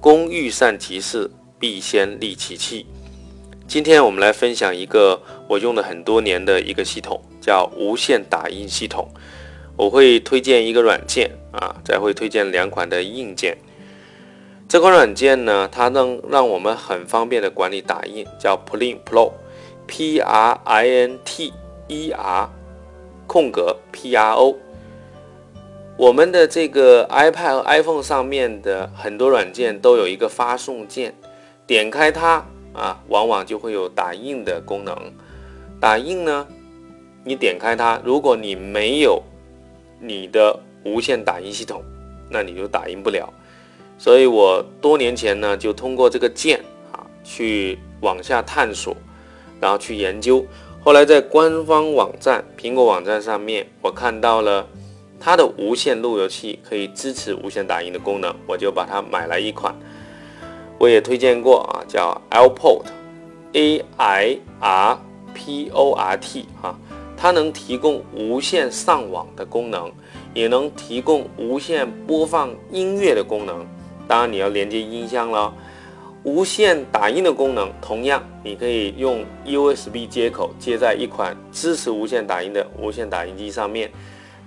工欲善其事，必先利其器。今天我们来分享一个我用了很多年的一个系统，叫无线打印系统。我会推荐一个软件啊，再会推荐两款的硬件。这款软件呢，它能让我们很方便的管理打印，叫 Print Pro，P R I N T E R 空格 P R O。我们的这个 iPad 和 iPhone 上面的很多软件都有一个发送键，点开它。啊，往往就会有打印的功能。打印呢，你点开它，如果你没有你的无线打印系统，那你就打印不了。所以我多年前呢，就通过这个键啊，去往下探索，然后去研究。后来在官方网站苹果网站上面，我看到了它的无线路由器可以支持无线打印的功能，我就把它买来一款。我也推荐过啊，叫 Airport，A I R P O R T 啊，它能提供无线上网的功能，也能提供无线播放音乐的功能。当然你要连接音箱了。无线打印的功能，同样你可以用 USB 接口接在一款支持无线打印的无线打印机上面。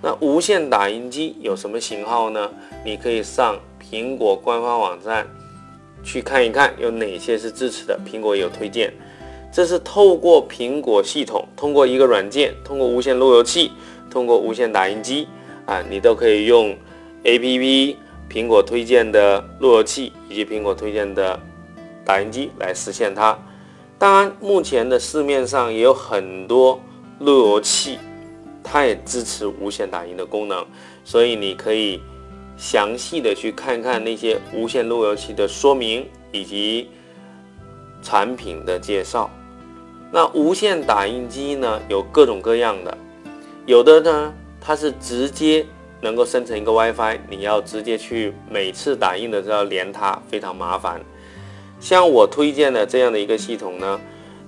那无线打印机有什么型号呢？你可以上苹果官方网站。去看一看有哪些是支持的，苹果也有推荐。这是透过苹果系统，通过一个软件，通过无线路由器，通过无线打印机啊，你都可以用 APP 苹果推荐的路由器以及苹果推荐的打印机来实现它。当然，目前的市面上也有很多路由器，它也支持无线打印的功能，所以你可以。详细的去看看那些无线路由器的说明以及产品的介绍。那无线打印机呢，有各种各样的，有的呢它是直接能够生成一个 WiFi，你要直接去每次打印的时候连它，非常麻烦。像我推荐的这样的一个系统呢，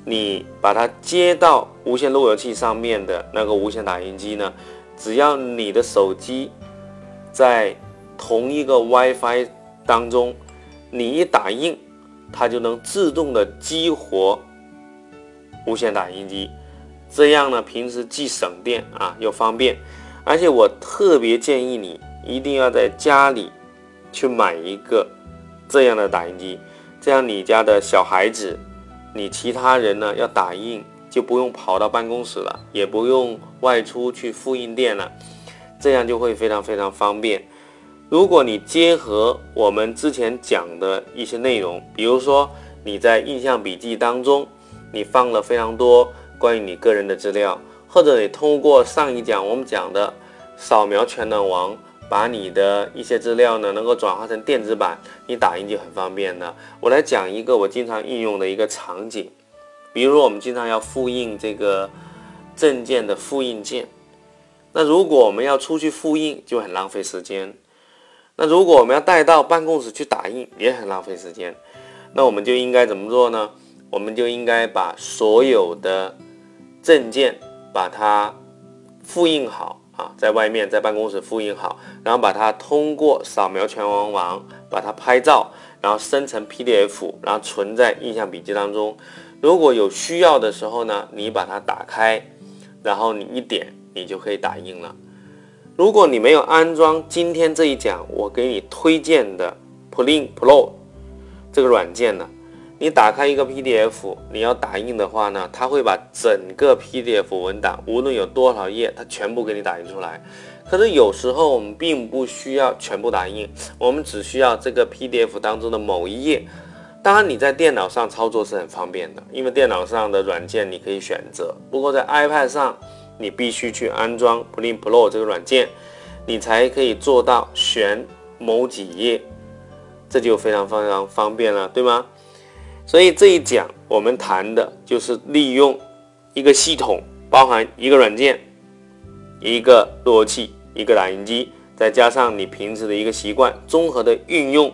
你把它接到无线路由器上面的那个无线打印机呢，只要你的手机在同一个 WiFi 当中，你一打印，它就能自动的激活无线打印机。这样呢，平时既省电啊，又方便。而且我特别建议你一定要在家里去买一个这样的打印机，这样你家的小孩子，你其他人呢要打印就不用跑到办公室了，也不用外出去复印店了，这样就会非常非常方便。如果你结合我们之前讲的一些内容，比如说你在印象笔记当中，你放了非常多关于你个人的资料，或者你通过上一讲我们讲的扫描全能王，把你的一些资料呢能够转化成电子版，你打印就很方便了。我来讲一个我经常应用的一个场景，比如说我们经常要复印这个证件的复印件，那如果我们要出去复印，就很浪费时间。那如果我们要带到办公室去打印，也很浪费时间。那我们就应该怎么做呢？我们就应该把所有的证件把它复印好啊，在外面在办公室复印好，然后把它通过扫描全文网把它拍照，然后生成 PDF，然后存在印象笔记当中。如果有需要的时候呢，你把它打开，然后你一点，你就可以打印了。如果你没有安装今天这一讲我给你推荐的 Plin Pro 这个软件呢，你打开一个 PDF，你要打印的话呢，它会把整个 PDF 文档，无论有多少页，它全部给你打印出来。可是有时候我们并不需要全部打印，我们只需要这个 PDF 当中的某一页。当然你在电脑上操作是很方便的，因为电脑上的软件你可以选择。不过在 iPad 上。你必须去安装 Print Pro 这个软件，你才可以做到选某几页，这就非常非常方便了，对吗？所以这一讲我们谈的就是利用一个系统，包含一个软件、一个路由器、一个打印机，再加上你平时的一个习惯，综合的运用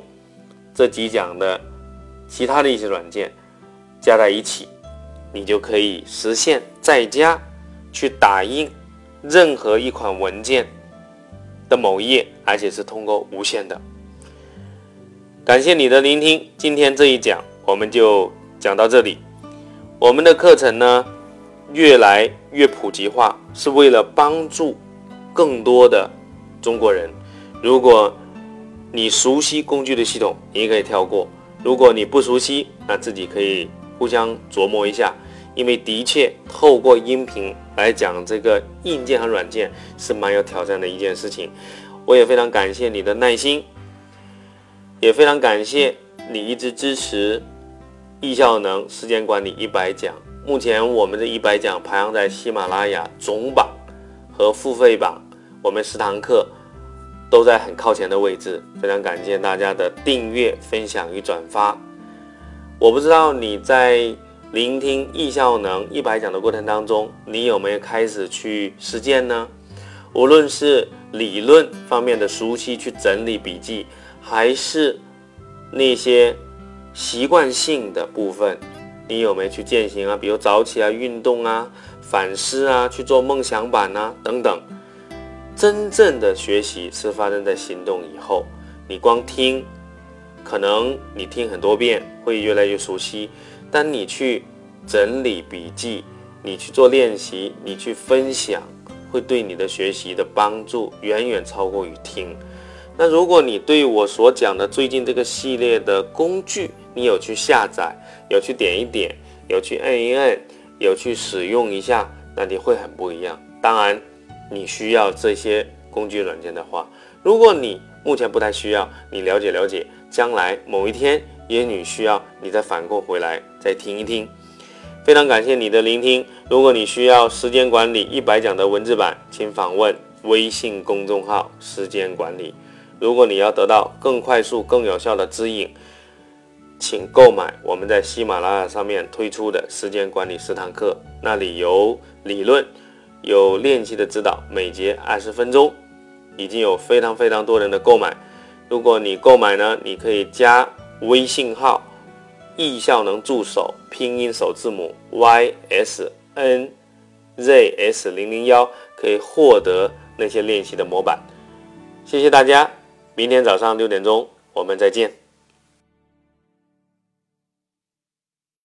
这几讲的其他的一些软件加在一起，你就可以实现在家去打印任何一款文件的某一页，而且是通过无线的。感谢你的聆听，今天这一讲。我们就讲到这里。我们的课程呢，越来越普及化，是为了帮助更多的中国人。如果你熟悉工具的系统，你可以跳过；如果你不熟悉，那自己可以互相琢磨一下。因为的确，透过音频来讲这个硬件和软件是蛮有挑战的一件事情。我也非常感谢你的耐心，也非常感谢你一直支持。易效能时间管理一百讲，目前我们的一百讲排行在喜马拉雅总榜和付费榜，我们十堂课都在很靠前的位置。非常感谢大家的订阅、分享与转发。我不知道你在聆听易效能一百讲的过程当中，你有没有开始去实践呢？无论是理论方面的熟悉，去整理笔记，还是那些。习惯性的部分，你有没有去践行啊？比如早起啊、运动啊、反思啊、去做梦想版啊等等。真正的学习是发生在行动以后。你光听，可能你听很多遍会越来越熟悉。但你去整理笔记，你去做练习，你去分享，会对你的学习的帮助远远超过于听。那如果你对我所讲的最近这个系列的工具，你有去下载，有去点一点，有去摁一摁，有去使用一下，那你会很不一样。当然，你需要这些工具软件的话，如果你目前不太需要，你了解了解，将来某一天也许需要，你再反过回来再听一听。非常感谢你的聆听。如果你需要时间管理一百讲的文字版，请访问微信公众号“时间管理”。如果你要得到更快速、更有效的指引，请购买我们在喜马拉雅上面推出的时间管理十堂课，那里有理论，有练习的指导，每节二十分钟，已经有非常非常多人的购买。如果你购买呢，你可以加微信号“易效能助手”拼音首字母 y s n z s 零零幺，可以获得那些练习的模板。谢谢大家。明天早上六点钟，我们再见。